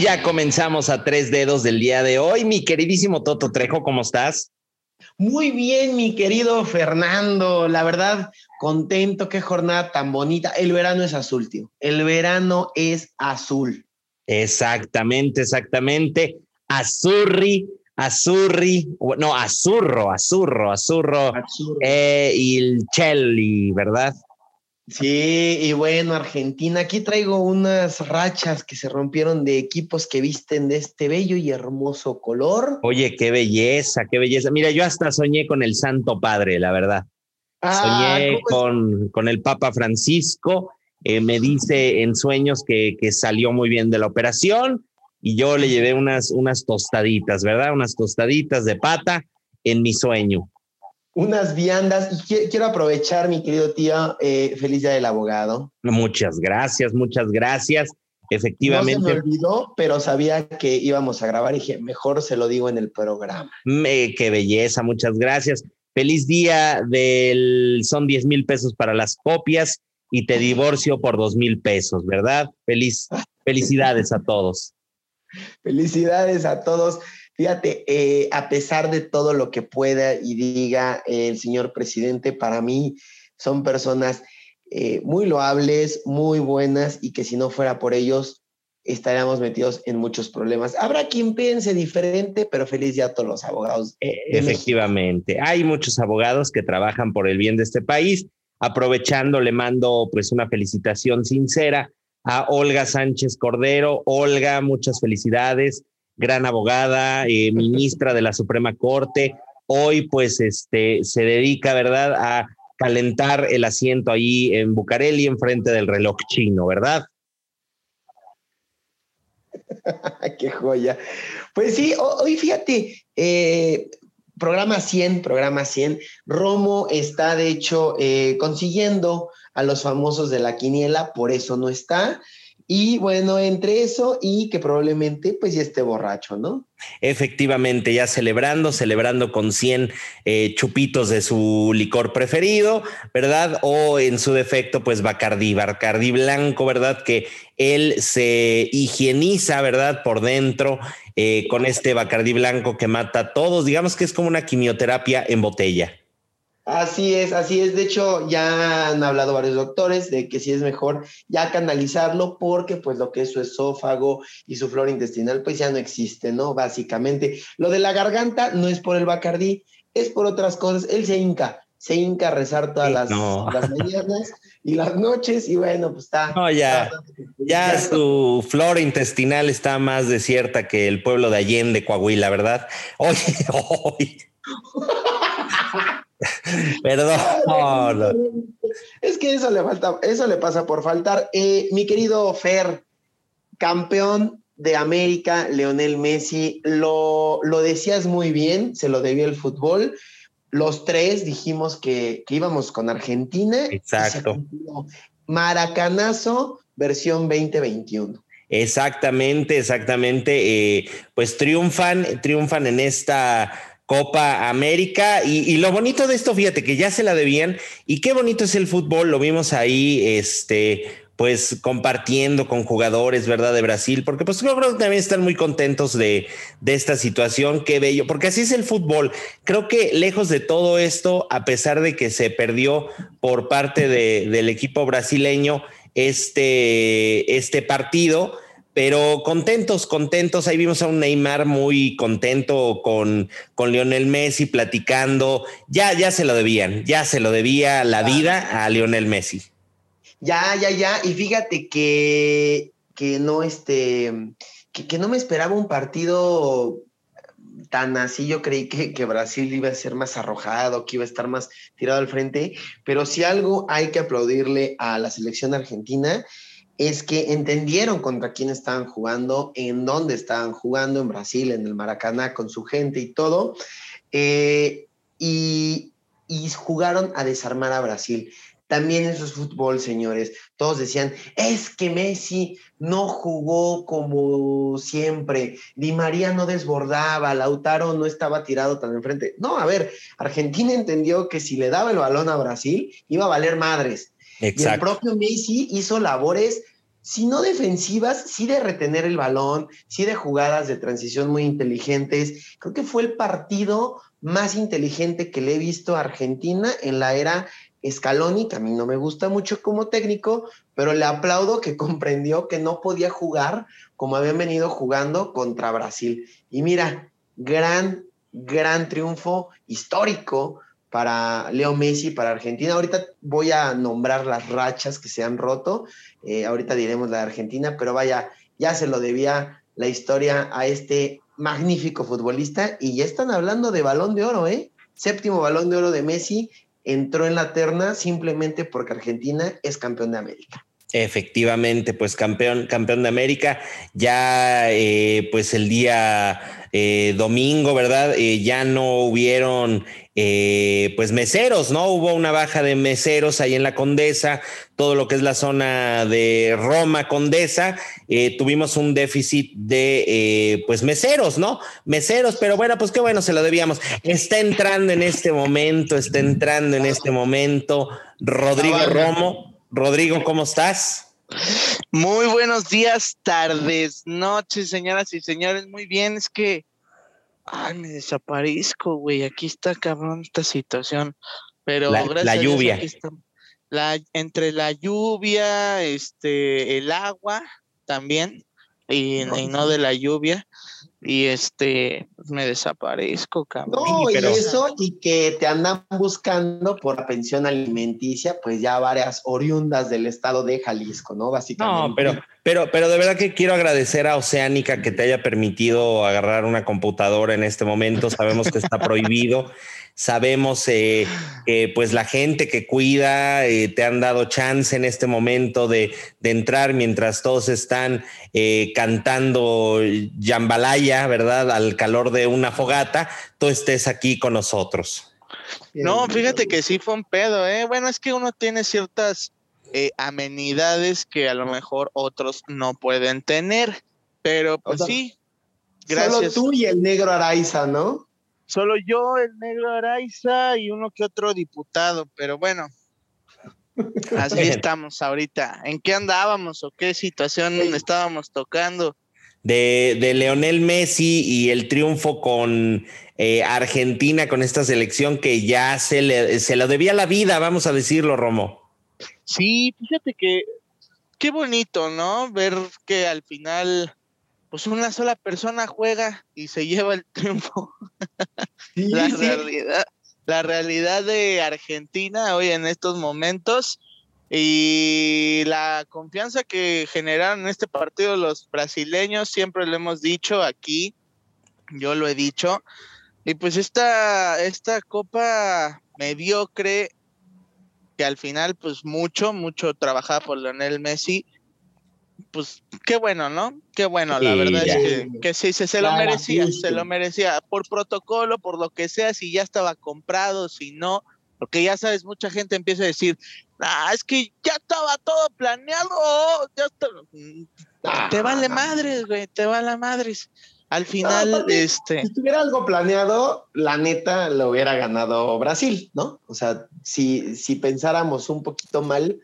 Y ya comenzamos a tres dedos del día de hoy. Mi queridísimo Toto Trejo, ¿cómo estás? Muy bien, mi querido Fernando. La verdad, contento, qué jornada tan bonita. El verano es azul, tío. El verano es azul. Exactamente, exactamente. Azurri, azurri, no, azurro, azurro, azurro. Eh, y el Chelly, ¿verdad? Sí, y bueno, Argentina, aquí traigo unas rachas que se rompieron de equipos que visten de este bello y hermoso color. Oye, qué belleza, qué belleza. Mira, yo hasta soñé con el Santo Padre, la verdad. Ah, soñé con, con, el Papa Francisco. Eh, me dice en sueños que, que, salió muy bien de la operación y yo le llevé unas, unas tostaditas, ¿verdad? Unas tostaditas de pata en mi sueño unas viandas. Y quiero aprovechar, mi querido tío, eh, feliz día del abogado. Muchas gracias, muchas gracias. Efectivamente. No se me olvidó, pero sabía que íbamos a grabar y dije, mejor se lo digo en el programa. Me, qué belleza, muchas gracias. Feliz día del, son 10 mil pesos para las copias y te divorcio por dos mil pesos, ¿verdad? Feliz, felicidades a todos. Felicidades a todos. Fíjate, eh, a pesar de todo lo que pueda y diga el señor presidente, para mí son personas eh, muy loables, muy buenas y que si no fuera por ellos estaríamos metidos en muchos problemas. Habrá quien piense diferente, pero feliz ya a todos los abogados. Efectivamente, hay muchos abogados que trabajan por el bien de este país. Aprovechando, le mando pues una felicitación sincera a Olga Sánchez Cordero. Olga, muchas felicidades gran abogada, ministra de la Suprema Corte. Hoy, pues, este, se dedica, ¿verdad?, a calentar el asiento ahí en Bucareli, enfrente del reloj chino, ¿verdad? Qué joya. Pues sí, hoy fíjate, eh, programa 100, programa 100, Romo está de hecho eh, consiguiendo a los famosos de la quiniela, por eso no está. Y bueno, entre eso y que probablemente pues ya esté borracho, ¿no? Efectivamente, ya celebrando, celebrando con 100 eh, chupitos de su licor preferido, ¿verdad? O en su defecto, pues Bacardí, Bacardí blanco, ¿verdad? Que él se higieniza, ¿verdad? Por dentro eh, con este Bacardí blanco que mata a todos. Digamos que es como una quimioterapia en botella. Así es, así es. De hecho, ya han hablado varios doctores de que sí es mejor ya canalizarlo porque pues lo que es su esófago y su flora intestinal pues ya no existe, ¿no? Básicamente. Lo de la garganta no es por el bacardí, es por otras cosas. Él se hinca, se hinca a rezar todas las, las mañanas y las noches y bueno, pues está. No, ya, ya su flora intestinal está más desierta que el pueblo de Allende, Coahuila, ¿verdad? Oye, hoy. Perdón. Es que eso le falta, eso le pasa por faltar. Eh, mi querido Fer, campeón de América, Leonel Messi, lo, lo decías muy bien, se lo debió el fútbol. Los tres dijimos que, íbamos con Argentina. Exacto. Maracanazo, versión 2021. Exactamente, exactamente. Eh, pues triunfan, triunfan en esta Copa América. Y, lo bonito de esto, fíjate que ya se la debían. Y qué bonito es el fútbol. Lo vimos ahí, este, pues compartiendo con jugadores, ¿verdad? De Brasil, porque pues creo que también están muy contentos de, de esta situación. Qué bello, porque así es el fútbol. Creo que lejos de todo esto, a pesar de que se perdió por parte de, del equipo brasileño este, este partido, pero contentos, contentos. Ahí vimos a un Neymar muy contento con, con Lionel Messi platicando. Ya, ya se lo debían, ya se lo debía la vida a Lionel Messi. Ya, ya, ya. Y fíjate que, que no, este, que, que no me esperaba un partido tan así. Yo creí que, que, Brasil iba a ser más arrojado, que iba a estar más tirado al frente. Pero si algo hay que aplaudirle a la selección argentina es que entendieron contra quién estaban jugando, en dónde estaban jugando, en Brasil, en el Maracaná, con su gente y todo, eh, y, jugaron a desarmar a Brasil. También eso es fútbol, señores. Todos decían, es que Messi no jugó como siempre, Di María no desbordaba, Lautaro no estaba tirado tan enfrente. No, a ver, Argentina entendió que si le daba el balón a Brasil, iba a valer madres. Y el propio Messi hizo labores si no defensivas, sí de retener el balón, sí de jugadas de transición muy inteligentes. Creo que fue el partido más inteligente que le he visto a Argentina en la era Scaloni, que a mí no me gusta mucho como técnico, pero le aplaudo que comprendió que no podía jugar como habían venido jugando contra Brasil. Y mira, gran, gran triunfo histórico para Leo Messi, para Argentina. Ahorita voy a nombrar las rachas que se han roto, eh, ahorita diremos la de Argentina, pero vaya, ya se lo debía la historia a este magnífico futbolista y ya están hablando de balón de oro, ¿eh? Séptimo balón de oro de Messi, entró en la terna simplemente porque Argentina es campeón de América. Efectivamente, pues campeón, campeón de América. Ya, eh, pues el día eh, domingo, ¿verdad? Ya no hubieron, pues meseros, ¿no? Hubo una baja de meseros ahí en la Condesa, todo lo que es la zona de Roma Condesa. tuvimos un déficit de, pues meseros, ¿no? Meseros, pero bueno, pues qué bueno, se lo debíamos. Está entrando en este momento, está entrando en este momento Rodrigo Romo. Rodrigo, ¿cómo estás? Muy buenos días, tardes, noches, señoras y señores. Muy bien, es que, ay, me desaparezco, güey. Aquí está cabrón esta situación. Pero la, gracias la lluvia. la, entre la lluvia, este, el agua también, y no de la lluvia y este pues, me desaparezco, cabrón. No, y eso, y que te andan buscando por la pensión alimenticia, pues ya varias oriundas del estado de Jalisco, ¿no? Básicamente. No, pero, pero, pero de verdad que quiero agradecer a Oceánica que te haya permitido agarrar una computadora en este momento. Sabemos que está prohibido. Sabemos eh, que pues la gente que cuida eh, te han dado chance en este momento de, entrar mientras todos están eh, cantando jambalaya, ¿verdad? Al calor de una fogata, tú estés aquí con nosotros. No, fíjate que sí fue un pedo, ¿eh? Bueno, es que uno tiene ciertas amenidades que a lo mejor otros no pueden tener, pero pues sí. Gracias. Solo tú y el negro Araiza, ¿no? Solo yo, el negro Araiza y uno que otro diputado, pero bueno, así estamos ahorita. ¿En qué andábamos o qué situación estábamos tocando? De, de Leonel Messi y el triunfo con eh, Argentina, con esta selección que ya se, le, se lo debía la vida, vamos a decirlo, Romo. Sí, fíjate que qué bonito, ¿no? Ver que al final pues una sola persona juega y se lleva el triunfo. la realidad, la realidad de Argentina hoy en estos momentos y la confianza que generaron en este partido los brasileños, siempre lo hemos dicho aquí, yo lo he dicho, y pues esta, esta copa mediocre que al final pues mucho, mucho trabajada por Lionel Messi, pues qué bueno, ¿no? Qué bueno, la verdad es que, sí, se, lo merecía, se lo merecía, por protocolo, por lo que sea, si ya estaba comprado, si no, porque ya sabes, mucha gente empieza a decir, ah, es que ya estaba todo planeado, ya está... te vale madres, güey, te vale madres. Al final, este. Si tuviera algo planeado, la neta lo hubiera ganado Brasil, ¿no? O sea, si, si pensáramos un poquito mal,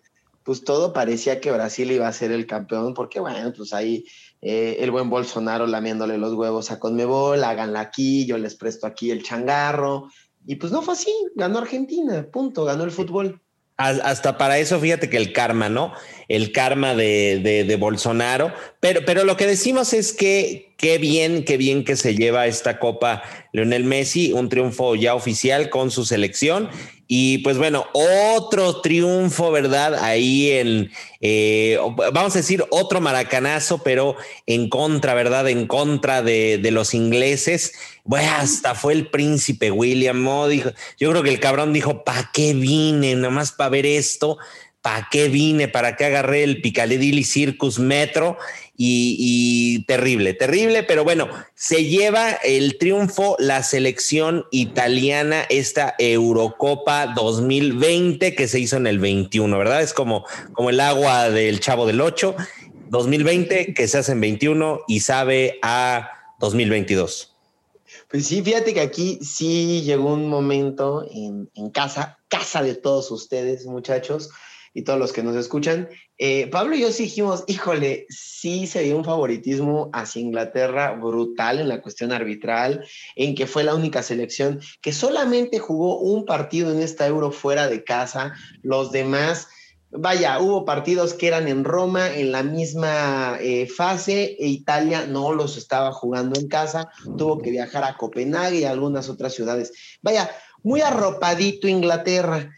pues todo parecía que Brasil iba a ser el campeón, porque bueno, pues ahí eh, el buen Bolsonaro lamiéndole los huevos a Conmebol, háganla aquí, yo les presto aquí el changarro, y pues no fue así, ganó Argentina, punto, ganó el fútbol. Hasta para eso, fíjate que el karma, ¿no? El karma de, de, de Bolsonaro. Pero, pero lo que decimos es que qué bien, qué bien que se lleva esta copa Leonel Messi, un triunfo ya oficial con su selección y pues bueno, otro triunfo, ¿verdad? Ahí en, eh, vamos a decir, otro maracanazo, pero en contra, ¿verdad? En contra de, los ingleses. Hasta fue el príncipe William, ¿no? Dijo, yo creo que el cabrón dijo, ¿para qué vine? Nomás para ver esto. ¿Para qué vine? ¿Para qué agarré el Piccadilly Circus Metro? y, terrible, terrible, pero bueno, se lleva el triunfo la selección italiana, esta Eurocopa 2020 que se hizo en el 21, ¿verdad? Es como, como el agua del chavo del 8, 2020 que se hace en 21 y sabe a 2022. Pues sí, fíjate que aquí sí llegó un momento en, en casa, casa de todos ustedes, muchachos, y todos los que nos escuchan. Eh, Pablo y yo sí dijimos, híjole, sí se dio un favoritismo hacia Inglaterra brutal en la cuestión arbitral, en que fue la única selección que solamente jugó un partido en esta euro fuera de casa, los demás vaya, hubo partidos que eran en Roma en la misma eh, fase e Italia no los estaba jugando en casa, tuvo que viajar a Copenhague y a algunas otras ciudades. Vaya, muy arropadito Inglaterra.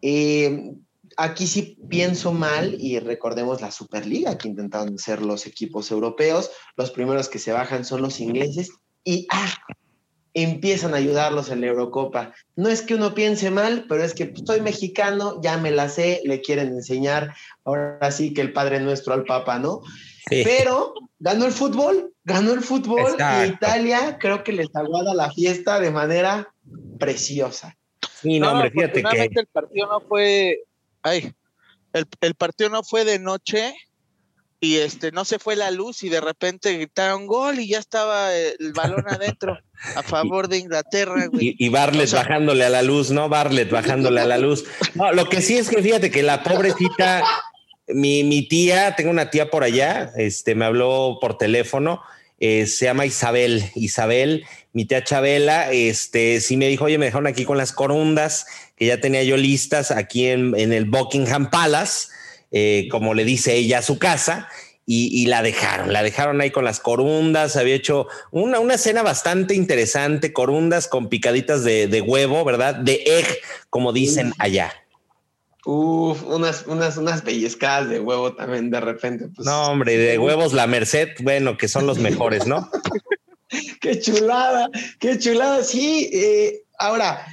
Eh, aquí sí pienso mal y recordemos la Superliga que intentaron hacer los equipos europeos. Los primeros que se bajan son los ingleses y ah, empiezan a ayudarlos en la Eurocopa. No es que uno piense mal, pero es que pues, soy mexicano, ya me la sé, le quieren enseñar, ahora sí que el Padre Nuestro al Papa, ¿no? Pero ganó el fútbol, ganó el fútbol y Italia creo que les aguada la fiesta de manera preciosa. Sí, no, hombre, fíjate que... el partido no fue... Ay, el, el partido no fue de noche, y este no se fue la luz y de repente gritaron gol y ya estaba el balón adentro a favor de Inglaterra. Y, Barlet bajándole a la luz, ¿no? Barlet bajándole a la luz. No, lo que sí es que fíjate que la pobrecita, mi, mi tía, tengo una tía por allá, este, me habló por teléfono, eh, se llama Isabel. Isabel, mi tía Chabela, este, sí me dijo, oye, me dejaron aquí con las corundas, que ya tenía yo listas aquí en, en el Buckingham Palace eh, como le dice ella, a su casa. Y, la dejaron, la dejaron ahí con las corundas, había hecho una, una cena bastante interesante, corundas con picaditas de, huevo, ¿verdad? De egg, como dicen allá. Uf, unas, unas, unas pellizcadas de huevo también de repente. Pues. No, hombre, de huevos la Merced, bueno, que son los mejores, ¿no? qué chulada, qué chulada. Sí, eh, ahora,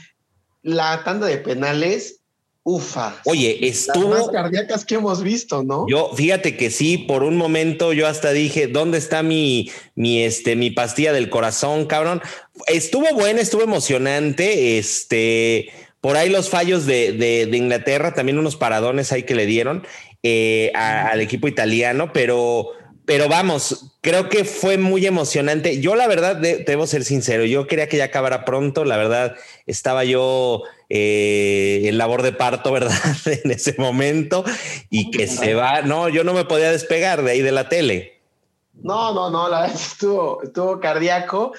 la tanda de penales, Ufa. Oye, estuvo. Las más cardíacas que hemos visto, ¿no? Yo, fíjate que sí, por un momento yo hasta dije, ¿dónde está mi, mi, este, mi pastilla del corazón, cabrón? Estuvo buena, estuvo emocionante. Este, por ahí los fallos de, de, Inglaterra, también unos paradones ahí que le dieron eh, al equipo italiano, pero pero vamos, creo que fue muy emocionante. Yo la verdad, debo ser sincero, yo quería que ya acabara pronto, la verdad, estaba yo eh, en labor de parto, ¿verdad? en ese momento y que se va, no, yo no me podía despegar de ahí de la tele. No, no, no, la verdad estuvo, estuvo cardíaco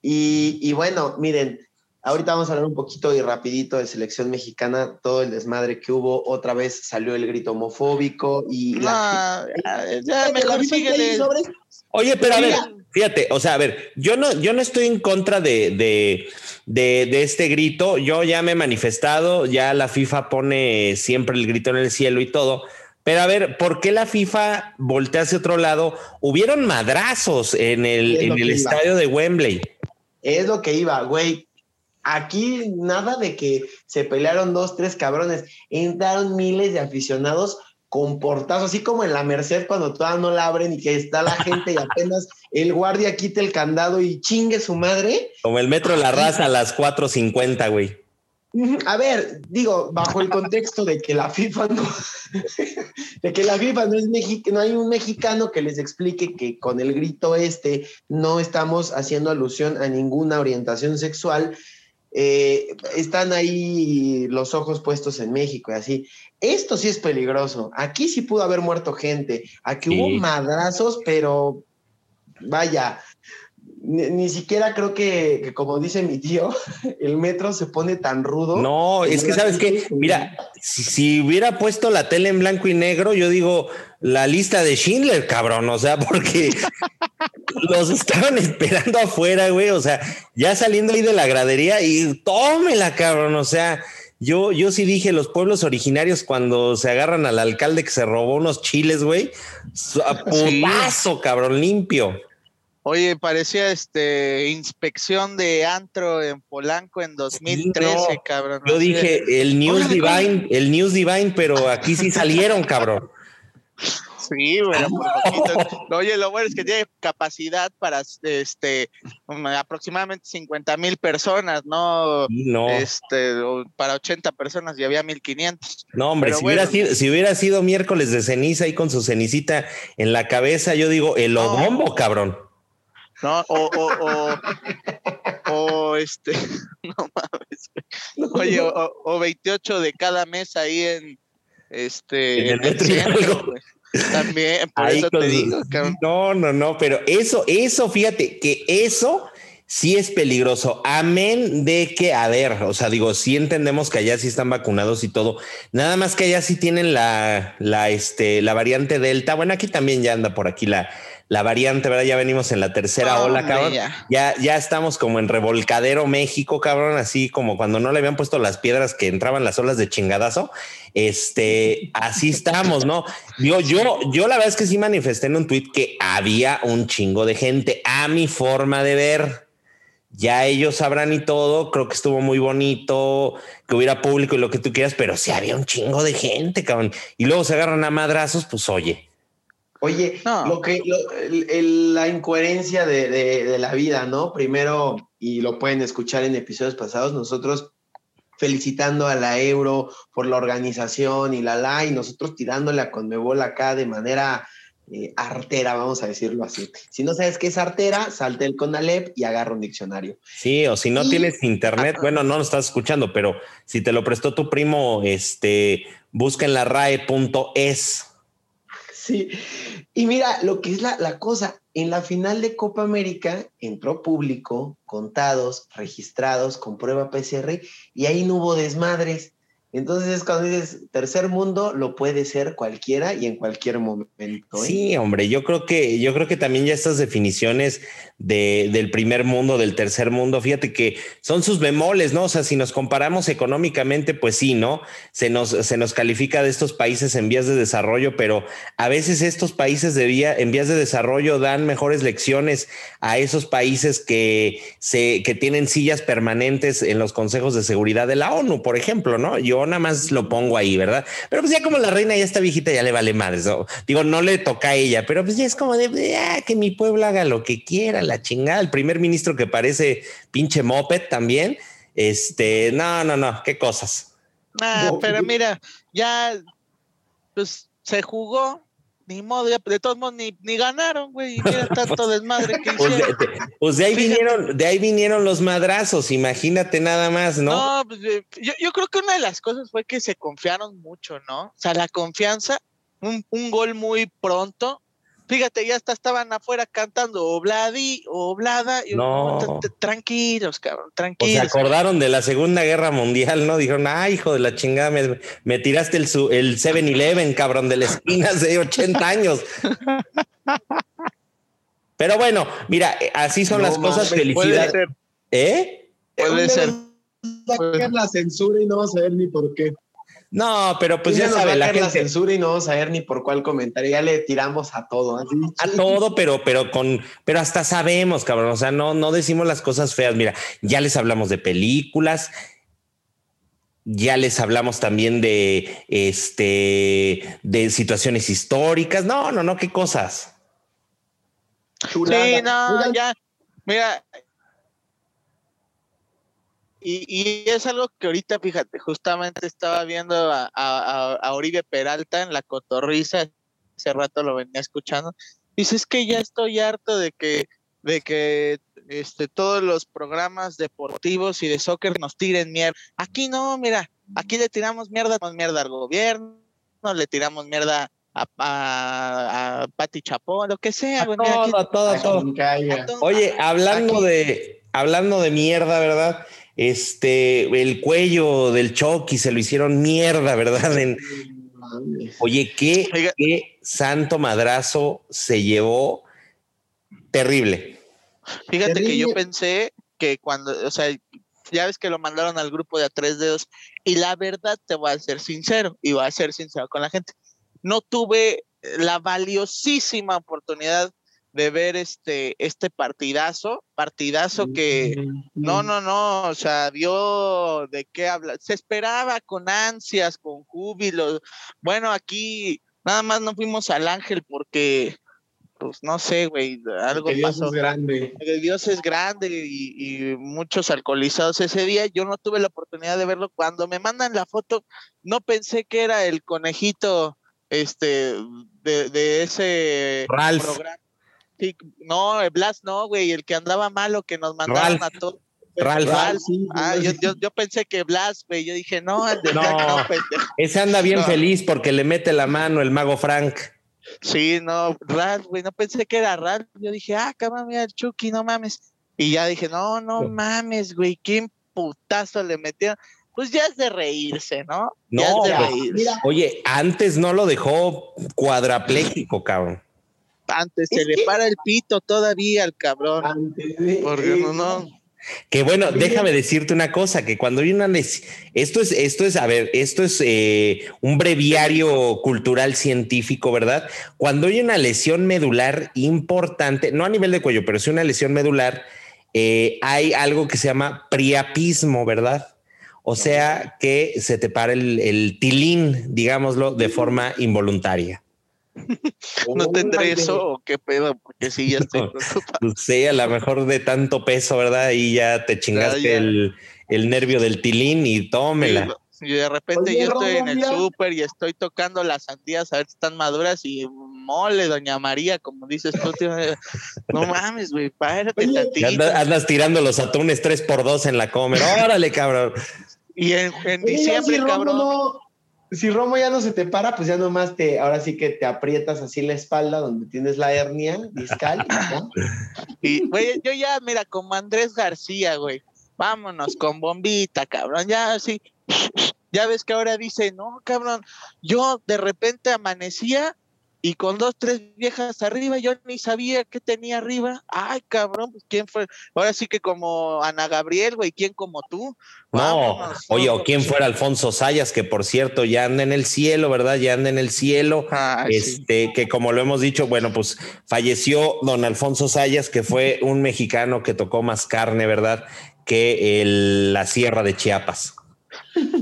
y, y bueno, miren, Ahorita vamos a hablar un poquito y rapidito de selección mexicana, todo el desmadre que hubo, otra vez salió el grito homofóbico y la... ya, mejor Oye, pero a ver, fíjate, o sea, a ver, yo no, yo no estoy en contra de, de, de, de, este grito, yo ya me he manifestado, ya la FIFA pone siempre el grito en el cielo y todo, pero a ver, ¿por qué la FIFA voltea hacia otro lado? Hubieron madrazos en el, en el estadio de Wembley. Es lo que iba, güey Aquí nada de que se pelearon dos, tres cabrones. Entraron miles de aficionados con portazos, así como en la Merced cuando todavía no la abren y que está la gente y apenas el guardia quita el candado y chingue su madre. Como el metro de la raza a las 4.50, güey. A ver, digo, bajo el contexto de que la FIFA no, de que la FIFA no es México, no hay un mexicano que les explique que con el grito este no estamos haciendo alusión a ninguna orientación sexual, eh, están ahí los ojos puestos en México y así. Esto sí es peligroso. Aquí sí pudo haber muerto gente. Aquí hubo madrazos, pero vaya, ni, siquiera creo que, como dice mi tío, el metro se pone tan rudo. No, es que sabes que, mira, si, hubiera puesto la tele en blanco y negro, yo digo la lista de Schindler, cabrón, o sea, porque los estaban esperando afuera, güey, o sea, ya saliendo ahí de la gradería y tómela, cabrón, o sea. Yo, yo sí dije, los pueblos originarios cuando se agarran al alcalde que se robó unos chiles, güey, a putazo, cabrón, limpio. Oye, parecía este inspección de antro en Polanco en 2013, cabrón. Yo dije el News Divine, el News Divine, pero aquí sí salieron, cabrón. Sí, bueno, Oye, lo bueno es que tiene capacidad para este aproximadamente 50 mil personas, ¿no? No. Este, para 80 personas y había 1500. No, hombre, si, hubiera sido, si hubiera sido miércoles de ceniza ahí con su cenicita en la cabeza, yo digo, el obombo, cabrón. ¿no? O, o, o, este, no mames. Oye, o, 28 de cada mes ahí en, este, en el, centro, También, por eso te digo, No, no, no, pero eso, eso, fíjate, que eso sí es peligroso. Amén de que, a ver, o sea, digo, sí entendemos que allá sí están vacunados y todo. Nada más que allá sí tienen la, la, este, la variante Delta. Bueno, aquí también ya anda por aquí la, la variante, ¿verdad? Ya venimos en la tercera ola, cabrón. Ya. ya. estamos como en revolcadero México, cabrón, así como cuando no le habían puesto las piedras que entraban las olas de chingadazo. Este, así estamos, ¿no? Yo, yo, yo la verdad es que sí manifesté en un tuit que había un chingo de gente a mi forma de ver ya ellos sabrán y todo, creo que estuvo muy bonito, que hubiera público y lo que tú quieras, pero si había un chingo de gente, cabrón, y luego se agarran a madrazos, pues oye. Oye, lo que la incoherencia de, de, la vida, ¿no? Primero, y lo pueden escuchar en episodios pasados, nosotros felicitando a la Euro por la organización y la la, y nosotros tirándole a Conmebol acá de manera eh, artera, vamos a decirlo así. Si no sabes qué es artera, salte el Conalep y agarra un diccionario. Sí, o si no tienes internet, bueno, no lo estás escuchando, pero si te lo prestó tu primo, este, busca en la RAE.es. Sí, y mira, lo que es la, la cosa, en la final de Copa América entró público, contados, registrados, con prueba PCR, y ahí no hubo desmadres. Entonces, cuando dices tercer mundo, lo puede ser cualquiera y en cualquier momento. ¿eh? Sí, hombre, yo creo que, yo creo que también ya estas definiciones de, del primer mundo, del tercer mundo, fíjate que son sus bemoles, ¿no? O sea, si nos comparamos económicamente, pues sí, ¿no? Se nos, se nos califica de estos países en vías de desarrollo, pero a veces estos países de vía, en vías de desarrollo dan mejores lecciones a esos países que, se, que tienen sillas permanentes en los consejos de seguridad de la ONU, por ejemplo, ¿no? Yo nada más lo pongo ahí, ¿verdad? Pero pues ya como la reina ya está viejita, ya le vale madre. Digo, no le toca a ella, pero pues ya es como de ah, que mi pueblo haga lo que quiera, la chingada. El primer ministro que parece pinche moped también. Este, no, no, no, qué cosas. Ah, pero mira, ya pues se jugó, ni modo, de todos modos ni, ni ganaron, güey, y mira tanto desmadre que pues hicieron. De, pues de ahí vinieron, de ahí vinieron los madrazos, imagínate nada más, ¿no? No, pues eh, yo, yo creo que una de las cosas fue que se confiaron mucho, ¿no? O sea, la confianza, un, un gol muy pronto, Fíjate, ya hasta estaban afuera cantando Obladi, Oblada. Y no. Tranquilos, cabrón, tranquilos. O se acordaron de la Segunda Guerra Mundial, ¿no? Dijeron, ah, hijo de la chingada, me, tiraste el, el 7-Eleven, cabrón, de la esquina hace 80 años. Pero bueno, mira, así son las cosas. Felicidades. ¿Eh? Puede ser. Sacar la censura y no vas a ver ni por qué. No, pero pues ya sabe la gente. censura y no vamos a ver ni por cuál comentario. Ya le tiramos a todo. A todo, pero, pero con, pero hasta sabemos, cabrón. O sea, no, no decimos las cosas feas. Mira, ya les hablamos de películas. Ya les hablamos también de este de situaciones históricas. No, no, no, qué cosas. Sí, no, ya. Mira, y, es algo que ahorita, fíjate, justamente estaba viendo a, a, Oribe Peralta en la cotorriza, hace rato lo venía escuchando. Dice, es que ya estoy harto de que, de que este, todos los programas deportivos y de soccer nos tiren mierda. Aquí no, mira, aquí le tiramos mierda, mierda al gobierno, le tiramos mierda a, a, a Pati Chapón, lo que sea. todo, todo, todo. Oye, hablando de, hablando de mierda, ¿verdad? Este, el cuello del Chucky se lo hicieron mierda, ¿verdad? oye, ¿qué, qué santo madrazo se llevó terrible. Fíjate que yo pensé que cuando, o sea, ya ves que lo mandaron al grupo de a tres dedos y la verdad te voy a ser sincero y voy a ser sincero con la gente. No tuve la valiosísima oportunidad de ver este, este partidazo, partidazo que no, no, no, o sea, dio de qué habla, se esperaba con ansias, con júbilo. Bueno, aquí nada más no fuimos al ángel porque, pues no sé, güey, algo que Dios Es grande. Dios es grande y, y, muchos alcoholizados ese día. Yo no tuve la oportunidad de verlo. Cuando me mandan la foto, no pensé que era el conejito este de, de ese programa no, Blas no, güey, el que andaba malo, que nos mandaron a todos. Ralph. ah, yo, pensé que Blas, güey. Yo dije, no, el de no, ese anda bien feliz porque le mete la mano el mago Frank. Sí, no, Ralph, güey, no pensé que era Ralph. Yo dije, ah, cabrón, mira el Chucky, no mames. Y ya dije, no, no mames, güey, qué putazo le metieron. Pues ya es de reírse, ¿no? No, oye, antes no lo dejó cuadrapléjico, cabrón. Antes se le para el pito todavía al cabrón. Porque no, no. Que bueno, déjame decirte una cosa, que cuando hay una esto es, esto es, a ver, esto es eh, un breviario cultural científico, ¿verdad? Cuando hay una lesión medular importante, no a nivel de cuello, pero sí una lesión medular, eh, hay algo que se llama priapismo, ¿verdad? O sea que se te para el, tilín, digámoslo, de forma involuntaria. ¿No tendré eso o qué pedo? Porque sí, ya estoy no, sé, a lo mejor de tanto peso, ¿verdad? Y ya te chingaste El, nervio del tilín y tómela. y de repente yo estoy en el súper y estoy tocando las sandías a ver si están maduras y mole, doña María, como dices tú, no mames, güey, párate Andas, andas, tirando los atunes tres por dos en la comer, órale, cabrón. Y en, diciembre, cabrón. Si Romo ya no se te para, pues ya nomás te, ahora sí que te aprietas así la espalda donde tienes la hernia discal. y, güey, yo ya, mira, como Andrés García, güey, vámonos con bombita, cabrón, ya así. Ya ves que ahora dice, no, cabrón, yo de repente amanecía y con dos, tres viejas arriba, yo ni sabía qué tenía arriba. Ay, cabrón, pues quién fue. Ahora sí que como Ana Gabriel, güey, ¿quién como tú? No, oye, o quién fuera Alfonso Sayas, que por cierto ya anda en el cielo, ¿verdad? Ya anda en el cielo. este, que como lo hemos dicho, bueno, pues falleció don Alfonso Sayas, que fue un mexicano que tocó más carne, ¿verdad? Que el, la Sierra de Chiapas.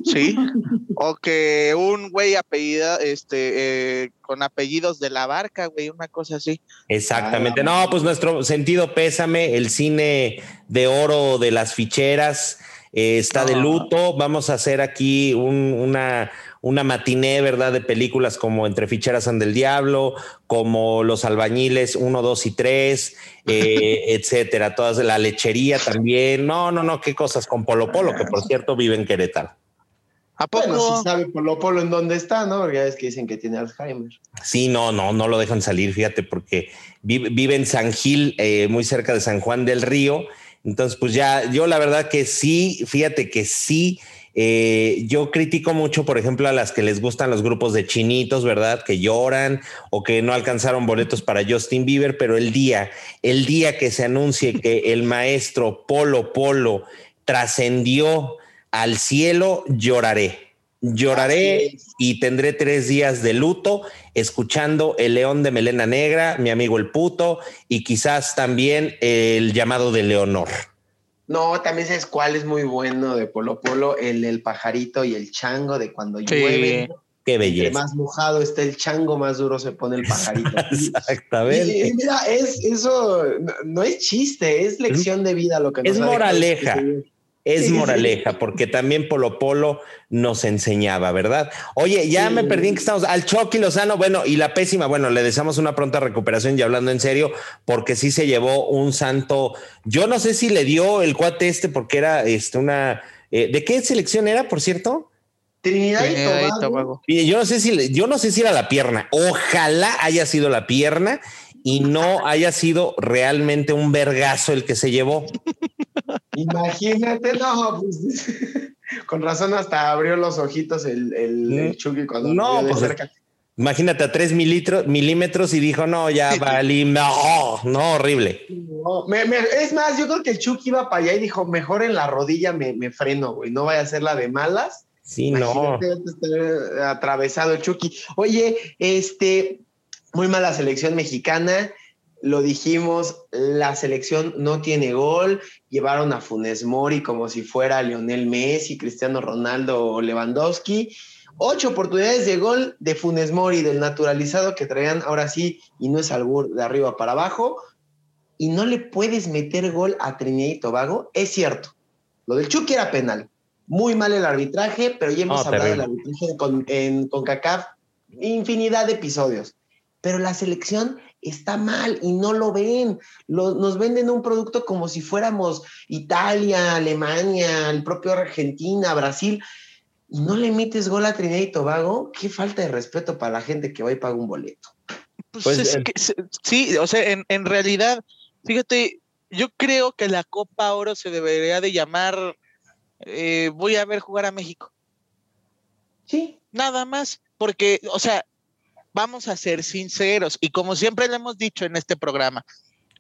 Sí, o que un güey apellido, este, eh, con apellidos de la barca, güey, una cosa así. Exactamente. No, pues nuestro sentido pésame, el cine de oro de las ficheras eh, está de luto. Vamos a hacer aquí una, una matiné, ¿verdad? De películas como Entre Ficheras and del Diablo, como Los Albañiles 1, 2 y 3, eh, etcétera. Todas la lechería también. No, no, no, qué cosas con Polo Polo, que por cierto vive en Querétaro. ¿A poco? Bueno, si sabe Polo Polo en dónde está, ¿no? Porque ya es que dicen que tiene Alzheimer. Sí, no, no, no lo dejan salir, fíjate, porque vive, en San Gil, eh, muy cerca de San Juan del Río. Entonces, pues ya, yo la verdad que sí, fíjate que sí eh, yo critico mucho, por ejemplo, a las que les gustan los grupos de chinitos, ¿verdad? Que lloran o que no alcanzaron boletos para Justin Bieber, pero el día, el día que se anuncie que el maestro Polo Polo trascendió al cielo, lloraré. Lloraré y tendré tres días de luto escuchando El León de Melena Negra, mi amigo el puto, y quizás también el llamado de Leonor. No, también sabes cuál es muy bueno de Polo Polo, el, el pajarito y el chango de cuando llueve. Qué belleza. más mojado está el chango, más duro se pone el pajarito. Exactamente. Y, mira, es, eso no, es chiste, es lección de vida lo que nos Es moraleja es moraleja, porque también Polo Polo nos enseñaba, ¿verdad? Oye, ya me perdí en que estamos al Chucky Lozano, bueno, y la pésima, bueno, le deseamos una pronta recuperación y hablando en serio, porque sí se llevó un santo, yo no sé si le dio el cuate este porque era este una, eh, ¿de qué selección era, por cierto? Trinidad y Tobago. Y yo no sé si, yo no sé si era la pierna, ojalá haya sido la pierna y no haya sido realmente un vergazo el que se llevó. Imagínate, no, pues, con razón hasta abrió los ojitos el, el, Chucky cuando no, pues, cerca. Imagínate a tres milímetros y dijo, no, ya valí, no, no, horrible. es más, yo creo que el Chucky iba para allá y dijo, mejor en la rodilla me, me freno, güey, no vaya a ser la de malas. Sí, no. Atravesado el Chucky. Oye, este, muy mala selección mexicana lo dijimos, la selección no tiene gol, llevaron a Funes Mori como si fuera Lionel Messi, Cristiano Ronaldo o Lewandowski. Ocho oportunidades de gol de Funes Mori, del naturalizado que traían ahora sí, y no es albur de arriba para abajo, y no le puedes meter gol a Trinidad y Tobago, es cierto. Lo del Chucky era penal. Muy mal el arbitraje, pero ya hemos hablado del arbitraje con, en CONCACAF infinidad de episodios. Pero la selección está mal y no lo ven. nos venden un producto como si fuéramos Italia, Alemania, el propio Argentina, Brasil. Y no le metes gol a Trinidad y Tobago, qué falta de respeto para la gente que va y paga un boleto. Pues, pues sí, o sea, en, en realidad, fíjate, yo creo que la Copa Oro se debería de llamar eh, voy a ver jugar a México. Sí. Nada más, porque, o sea, vamos a ser sinceros y como siempre le hemos dicho en este programa,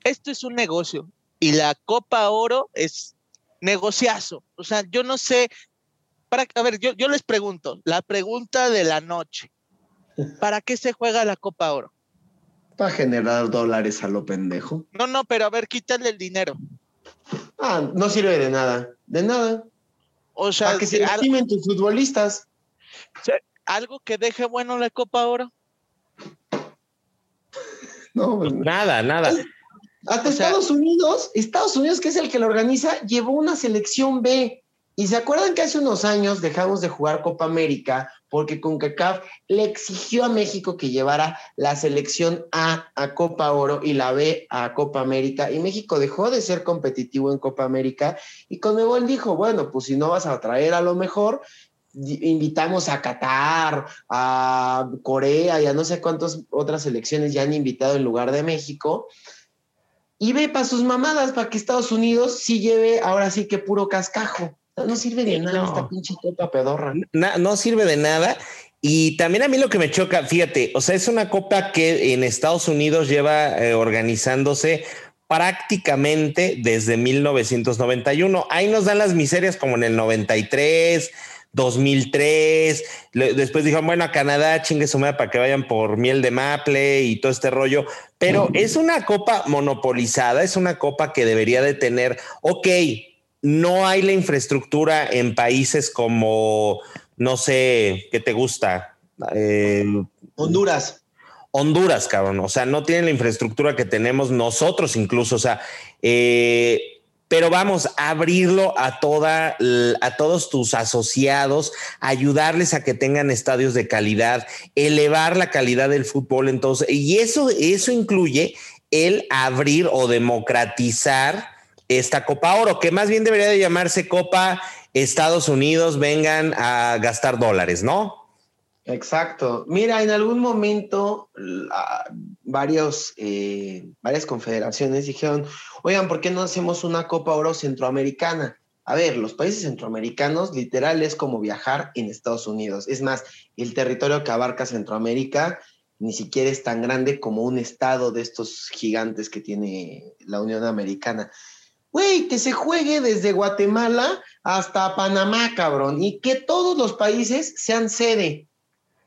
esto es un negocio y la Copa Oro es negociazo. O sea, yo no sé, para, a ver, yo, yo les pregunto, la pregunta de la noche, ¿para qué se juega la Copa Oro? Para generar dólares a lo pendejo. No, no, pero a ver, quítale el dinero. Ah, no sirve de nada, de nada. O sea, Para que se estimen tus futbolistas. algo que deje bueno la Copa Oro. No, pues nada, nada. Hasta Estados Unidos, Estados Unidos, que es el que lo organiza, llevó una selección B. Y se acuerdan que hace unos años dejamos de jugar Copa América porque CONCACAF le exigió a México que llevara la selección A a Copa Oro y la B a Copa América, y México dejó de ser competitivo en Copa América, y Conmebol dijo, bueno, pues si no vas a traer a lo mejor, invitamos a Qatar, a Corea y a no sé cuántas otras selecciones ya han invitado en lugar de México, y ve para sus mamadas, para que Estados Unidos sí lleve ahora sí que puro cascajo. No sirve de nada esta pinche copa pedorra. no sirve de nada. Y también a mí lo que me choca, fíjate, o sea, es una copa que en Estados Unidos lleva eh, organizándose prácticamente desde 1991. Ahí nos dan las miserias como en el 93, 2003. después dijeron, bueno, a Canadá, chingue su madre para que vayan por miel de maple y todo este rollo. Pero es una copa monopolizada, es una copa que debería de tener, ok, no hay la infraestructura en países como, no sé, ¿qué te gusta? Eh, Honduras. Honduras, cabrón. O sea, no tienen la infraestructura que tenemos nosotros incluso. O sea, eh, pero vamos a abrirlo a toda, a todos tus asociados, ayudarles a que tengan estadios de calidad, elevar la calidad del fútbol. Entonces, y eso, eso incluye el abrir o democratizar esta Copa Oro, que más bien debería de llamarse Copa Estados Unidos vengan a gastar dólares, ¿no? Exacto. Mira, en algún momento varios, eh, varias confederaciones dijeron, oigan, ¿por qué no hacemos una Copa Oro centroamericana? A ver, los países centroamericanos literal es como viajar en Estados Unidos. Es más, el territorio que abarca Centroamérica ni siquiera es tan grande como un estado de estos gigantes que tiene la Unión Americana. Güey, que se juegue desde Guatemala hasta Panamá, cabrón, y que todos los países sean sede.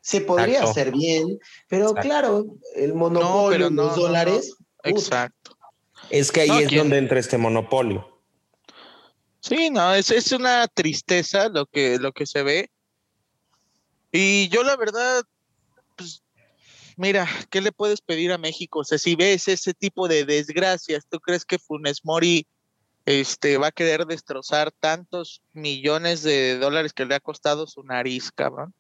Se podría hacer bien, pero claro, el monopolio, no, los dólares. Exacto. Es que ahí es donde entra este monopolio. Sí, no, es, es una tristeza lo que, lo que se ve. Y yo la verdad, pues, mira, ¿qué le puedes pedir a México? O sea, si ves ese tipo de desgracias, ¿tú crees que Funes Mori este, va a querer destrozar tantos millones de dólares que le ha costado su nariz, cabrón.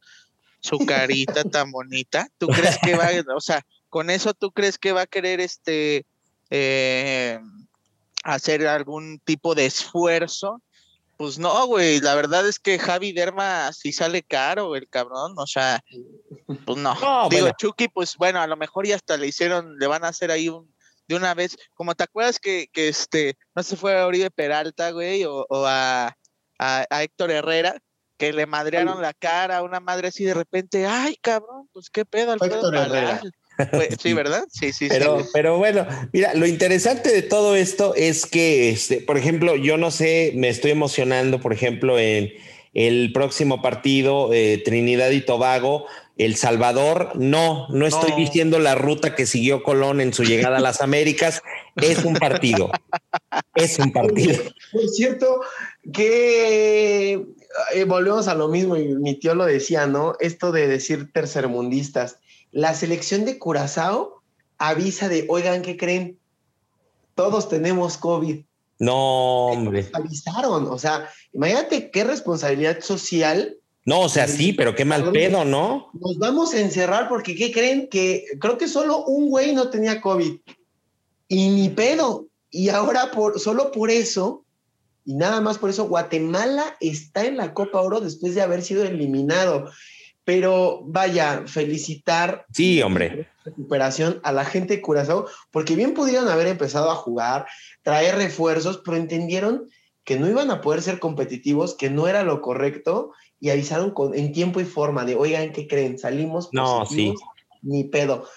Su carita tan bonita. ¿Tú crees que va, o sea, con eso tú crees que va a querer este eh, hacer algún tipo de esfuerzo? Pues no, güey, la verdad es que Javi Derma sí sale caro, el cabrón, o sea, pues no. Digo, Chucky, pues bueno, a lo mejor ya hasta le hicieron, le van a hacer ahí un, de una vez, como te acuerdas que, que este, no se fue a Oribe Peralta, güey, o, a, a, Héctor Herrera, que le madrearon la cara a una madre así de repente, ay, cabrón, pues qué pedo, Héctor Herrera. sí, ¿verdad? Sí, sí, pero, sí. Pero bueno, mira, lo interesante de todo esto es que, este, por ejemplo, yo no sé, me estoy emocionando, por ejemplo, en el próximo partido, eh, Trinidad y Tobago, El Salvador. No, no estoy diciendo la ruta que siguió Colón en su llegada a las Américas. Es un partido. es un partido. Por cierto, que eh, volvemos a lo mismo y mi tío lo decía, ¿no? Esto de decir tercermundistas. La selección de Curazao avisa de, oigan, ¿qué creen? Todos tenemos COVID. No, hombre. Avisaron, o sea, imagínate qué responsabilidad social No, o sea, sí, pero qué mal pedo, ¿no? Nos vamos a encerrar porque, ¿qué creen? Que creo que solo un güey no tenía COVID. Y ni pedo. Y ahora, por, solo por eso, y nada más por eso, Guatemala está en la Copa Oro después de haber sido eliminado. Pero vaya, felicitar. Sí, hombre. Recuperación a la gente de Curazao, porque bien pudieron haber empezado a jugar, traer refuerzos, pero entendieron que no iban a poder ser competitivos, que no era lo correcto y avisaron con, en tiempo y forma de, oigan, ¿qué creen? Salimos. No, sí. Ni pedo.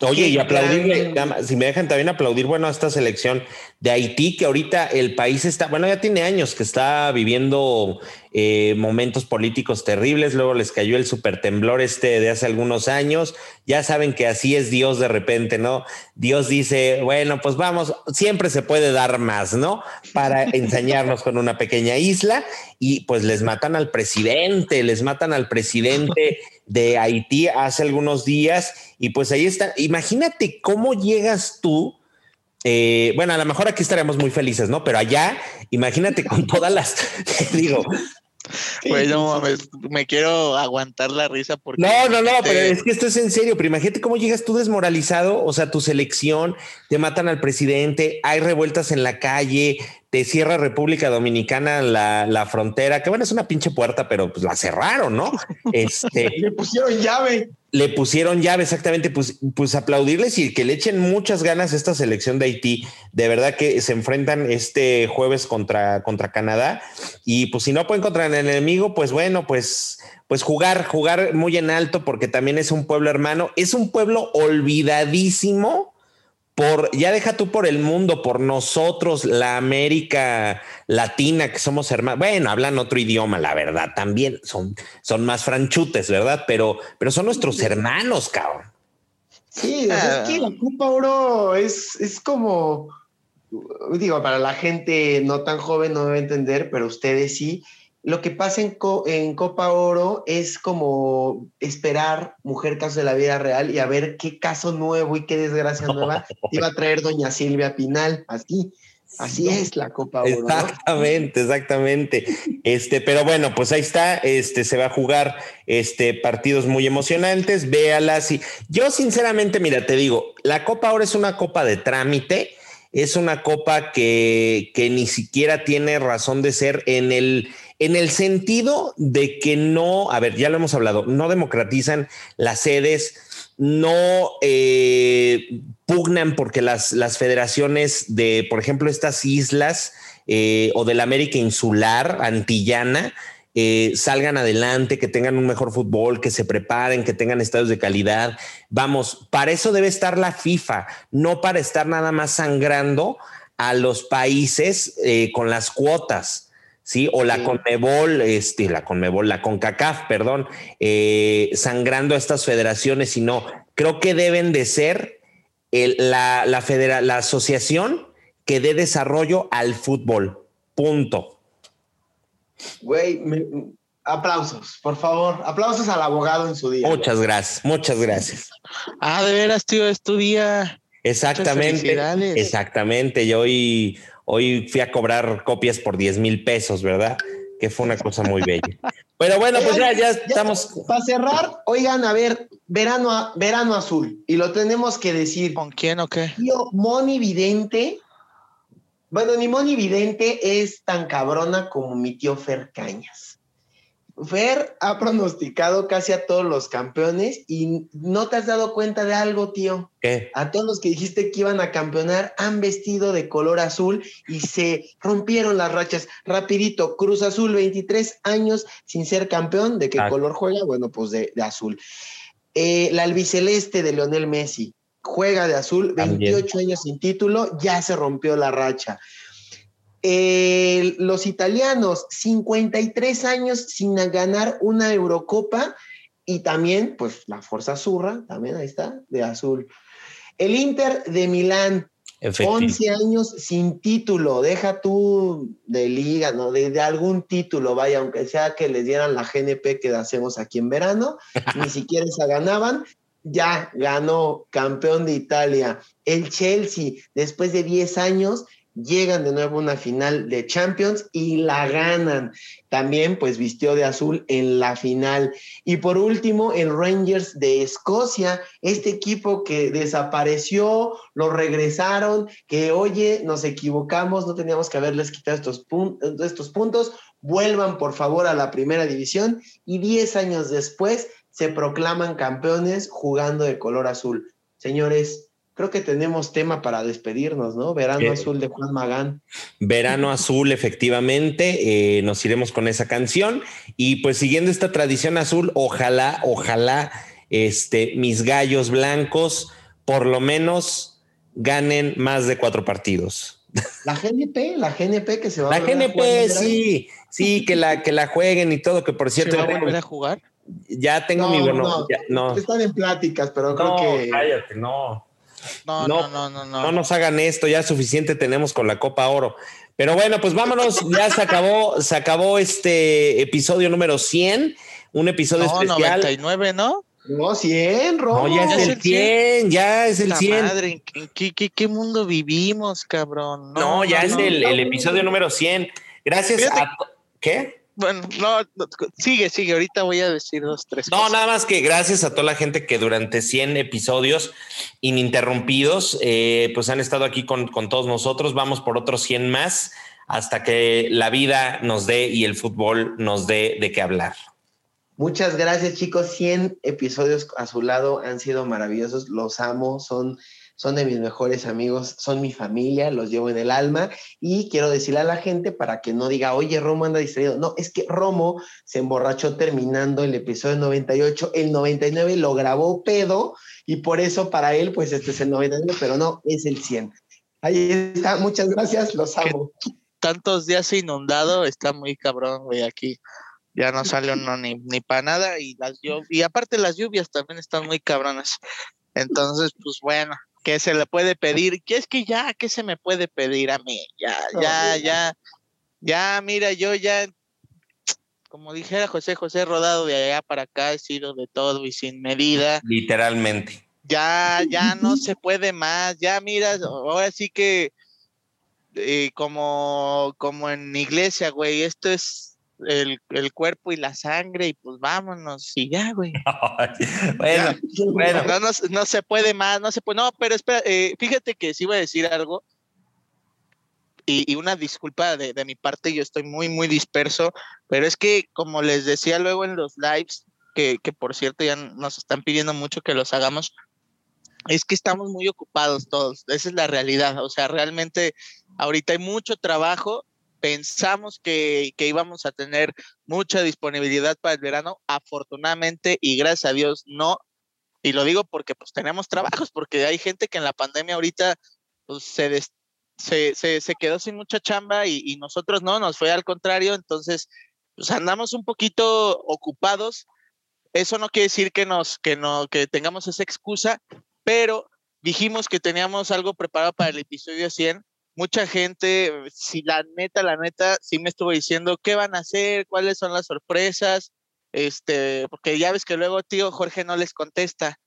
Oye, y aplaudirle, si me dejan también aplaudir, bueno, a esta selección de Haití, que ahorita el país está, bueno, ya tiene años que está viviendo eh, momentos políticos terribles, luego les cayó el super temblor este de hace algunos años, ya saben que así es Dios de repente, ¿no? Dios dice, bueno, pues vamos, siempre se puede dar más, ¿no? Para enseñarnos con una pequeña isla y pues les matan al presidente, les matan al presidente de Haití hace algunos días y pues ahí está, imagínate cómo llegas tú. Eh, bueno, a lo mejor aquí estaremos muy felices, ¿no? Pero allá, imagínate con todas las, digo, no me quiero aguantar la risa porque. No, no, no, pero es que esto es en serio. Pero imagínate cómo llegas tú desmoralizado, o sea, tu selección, te matan al presidente, hay revueltas en la calle, te cierra República Dominicana la, la frontera, que bueno, es una pinche puerta, pero pues la cerraron, ¿no? Este, le pusieron llave le pusieron llave exactamente, pues, pues aplaudirles y que le echen muchas ganas a esta selección de Haití. De verdad que se enfrentan este jueves contra, contra Canadá y pues si no pueden contra el enemigo, pues bueno, pues, pues jugar, jugar muy en alto porque también es un pueblo hermano, es un pueblo olvidadísimo por, ya deja tú por el mundo, por nosotros, la América Latina, que somos hermanos, bueno, hablan otro idioma, la verdad, también son, son más franchutes, ¿verdad? Pero, pero son nuestros hermanos, cabrón. Sí, es que la Copa Oro es, es como, digo, para la gente no tan joven no debe entender, pero ustedes sí, lo que pasa en, en, Copa Oro es como esperar Mujer Caso de la Vida Real y a ver qué caso nuevo y qué desgracia nueva iba a traer doña Silvia Pinal. Así, así es la Copa Oro. Exactamente, exactamente. Este, pero bueno, pues ahí está. Este se va a jugar este, partidos muy emocionantes. Véalas. Y yo, sinceramente, mira, te digo, la Copa Oro es una copa de trámite. Es una copa que, que ni siquiera tiene razón de ser en el en el sentido de que no, a ver, ya lo hemos hablado, no democratizan las sedes, no eh, pugnan porque las, federaciones de, por ejemplo, estas islas eh, o de la América insular, antillana, eh, salgan adelante, que tengan un mejor fútbol, que se preparen, que tengan estadios de calidad. Vamos, para eso debe estar la FIFA, no para estar nada más sangrando a los países con las cuotas. ¿Sí? O la Conmebol, este, la Conmebol, la CONCACAF, perdón, eh, sangrando a estas federaciones, sino creo que deben de ser la, la, la asociación que dé desarrollo al fútbol. Punto. Güey, aplausos, por favor, aplausos al abogado en su día. Muchas gracias, muchas gracias. Ah, de veras, tío, es tu día. Exactamente, exactamente. Yo hoy, Hoy fui a cobrar copias por 10 mil pesos, ¿verdad? Que fue una cosa muy bella. Pero bueno, pues ya, ya estamos. Para cerrar, oigan, a ver, verano, verano azul. Y lo tenemos que decir. ¿Con quién o qué? Tío, Moni Vidente. Bueno, ni Moni Vidente es tan cabrona como mi tío Fer Cañas. Fer ha pronosticado casi a todos los campeones y no te has dado cuenta de algo, tío. ¿Qué? A todos los que dijiste que iban a campeonar han vestido de color azul y se rompieron las rachas. Rapidito, Cruz Azul, 23 años sin ser campeón. ¿De qué ah. color juega? Bueno, pues de, azul. Eh, la albiceleste de Leonel Messi juega de azul, 28 años sin título, ya se rompió la racha los italianos, 53 años sin ganar una Eurocopa y también, pues, la Fuerza Azurra, también ahí está, de azul. El Inter de Milán, 11 años sin título, deja tú de liga, ¿no? De, algún título, vaya, aunque sea que les dieran la GNP que hacemos aquí en verano, ni siquiera se ganaban, ya ganó campeón de Italia. El Chelsea, después de 10 años, llegan de nuevo a una final de Champions y la ganan. También pues vistió de azul en la final. Y por último, el Rangers de Escocia, este equipo que desapareció, lo regresaron, que oye, nos equivocamos, no teníamos que haberles quitado estos, estos puntos, vuelvan por favor a la primera división y 10 años después se proclaman campeones jugando de color azul. Señores, creo que tenemos tema para despedirnos, ¿no? Verano eh, Azul de Juan Magán. Verano Azul, efectivamente, eh, nos iremos con esa canción y pues siguiendo esta tradición azul, ojalá, ojalá, este, mis gallos blancos por lo menos ganen más de cuatro partidos. La GNP, la GNP que se va la a La GNP, sí, sí, que la, que la jueguen y todo, que por cierto. ¿Se va a volver a jugar? Ya tengo mi bueno. No, Están en pláticas, pero creo que. Cállate, no. No, no, no, no, no. No nos hagan esto, ya suficiente tenemos con la Copa Oro. Pero bueno, pues vámonos, ya se acabó, se acabó este episodio número 100, un episodio no, especial. 99, ¿no? No, 100, Robo. No, ya es, el 100, ya es el 100. Madre, ¿en qué, qué, qué mundo vivimos, cabrón? No, ya es el, el, episodio número 100. Gracias a... ¿Qué? Bueno, no, sigue, sigue. Ahorita voy a decir dos, tres. No, nada más que gracias a toda la gente que durante 100 episodios ininterrumpidos, eh, pues han estado aquí con, con, todos nosotros. Vamos por otros 100 más hasta que la vida nos dé y el fútbol nos dé de qué hablar. Muchas gracias, chicos. 100 episodios a su lado han sido maravillosos. Los amo. Son son de mis mejores amigos, son mi familia, los llevo en el alma y quiero decirle a la gente para que no diga, oye, Romo anda distraído. No, es que Romo se emborrachó terminando el episodio 98, el 99 lo grabó pedo y por eso para él, pues este es el 99, pero no, es el 100. Ahí está, muchas gracias, los amo. Tantos días inundado, está muy cabrón, güey, aquí ya no sale uno ni, ni para nada y las y aparte las lluvias también están muy cabronas. Entonces, pues bueno, que se le puede pedir, que es que ya, ¿qué se me puede pedir a mí? Ya, ya, ya, ya, mira, yo ya, como dijera José José, rodado de allá para acá, he sido de todo y sin medida. Literalmente. Ya, ya no se puede más, ya mira, ahora sí que eh, como, como en iglesia, güey, esto es el, el, cuerpo y la sangre y pues vámonos y ya, güey. bueno, bueno. No, no, se puede más, no se puede. No, pero espera, eh, fíjate que sí iba a decir algo y, y una disculpa de, de, mi parte, yo estoy muy, muy disperso, pero es que como les decía luego en los lives, que, que por cierto ya nos están pidiendo mucho que los hagamos, es que estamos muy ocupados todos, esa es la realidad, o sea, realmente ahorita hay mucho trabajo pensamos que, que, íbamos a tener mucha disponibilidad para el verano. Afortunadamente y gracias a Dios no. Y lo digo porque pues tenemos trabajos, porque hay gente que en la pandemia ahorita pues, se, se, se, quedó sin mucha chamba y, y, nosotros no, nos fue al contrario. Entonces, pues andamos un poquito ocupados. Eso no quiere decir que, nos, que, no, que tengamos esa excusa, pero dijimos que teníamos algo preparado para el episodio 100 mucha gente, si la neta, la neta, sí me estuvo diciendo qué van a hacer, cuáles son las sorpresas, este, porque ya ves que luego tío Jorge no les contesta.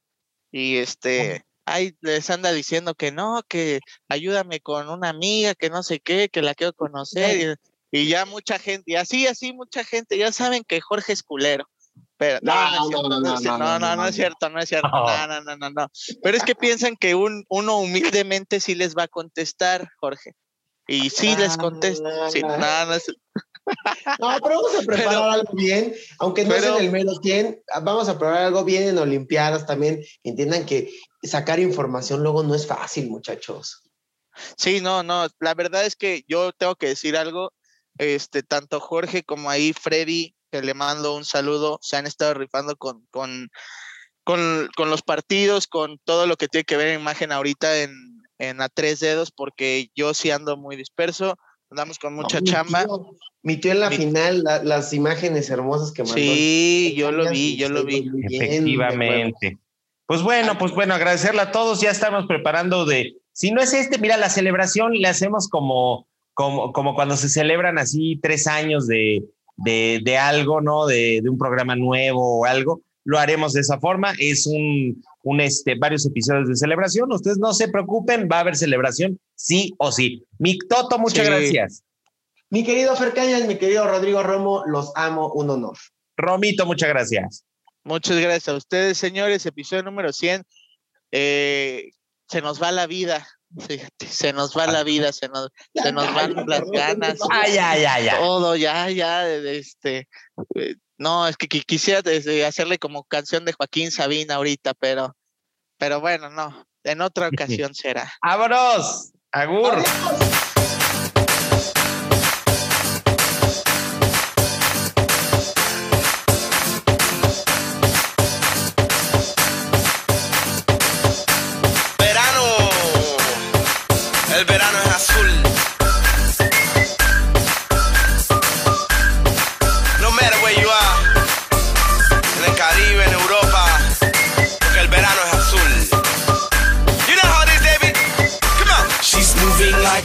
Y este, ahí les anda diciendo que no, que ayúdame con una amiga, que no sé qué, que la quiero conocer y, y ya mucha gente, y así, así mucha gente, ya saben que Jorge es culero. Pero, no, no, no, no, es cierto, no es cierto, no, no, no, no, no. Pero es que piensan que un, uno humildemente sí les va a contestar, Jorge. Y sí les contesta. Sí, no, no, es... no, pero vamos a preparar algo bien, aunque no pero, el menos 100, vamos a preparar algo bien en Olimpiadas también. Entiendan que sacar información luego no es fácil, muchachos. Sí, no, no, la verdad es que yo tengo que decir algo, este, tanto Jorge como ahí Freddy le mando un saludo, se han estado rifando con, con, con, con los partidos, con todo lo que tiene que ver en imagen ahorita en, en a tres dedos, porque yo sí ando muy disperso, andamos con mucha chamba. mi tío en la final, las imágenes hermosas que mandó. Sí, yo lo vi, yo lo vi. Efectivamente. Pues bueno, pues bueno, agradecerle a todos, ya estamos preparando de, si no es este, mira, la celebración le hacemos como, como, como cuando se celebran así tres años de, de, de algo, ¿no? De, de, un programa nuevo o algo, lo haremos de esa forma. Es un, un este, varios episodios de celebración. Ustedes no se preocupen, va a haber celebración sí o sí. Mi Toto, muchas gracias. Mi querido Fer mi querido Rodrigo Romo, los amo, un honor. Romito, muchas gracias. Muchas gracias a ustedes, señores. Episodio número 100. Eh, se nos va la vida. Se nos va la vida, se nos, se nos van las ganas. Ay, ya, ya, ya. Todo, ya, ya, este. Eh, no, es que quisiera hacerle como canción de Joaquín Sabina ahorita, pero, pero bueno, no. En otra ocasión será. ¡Vámonos! ¡Agur!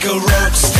Yo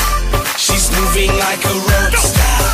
Moving like a rock star,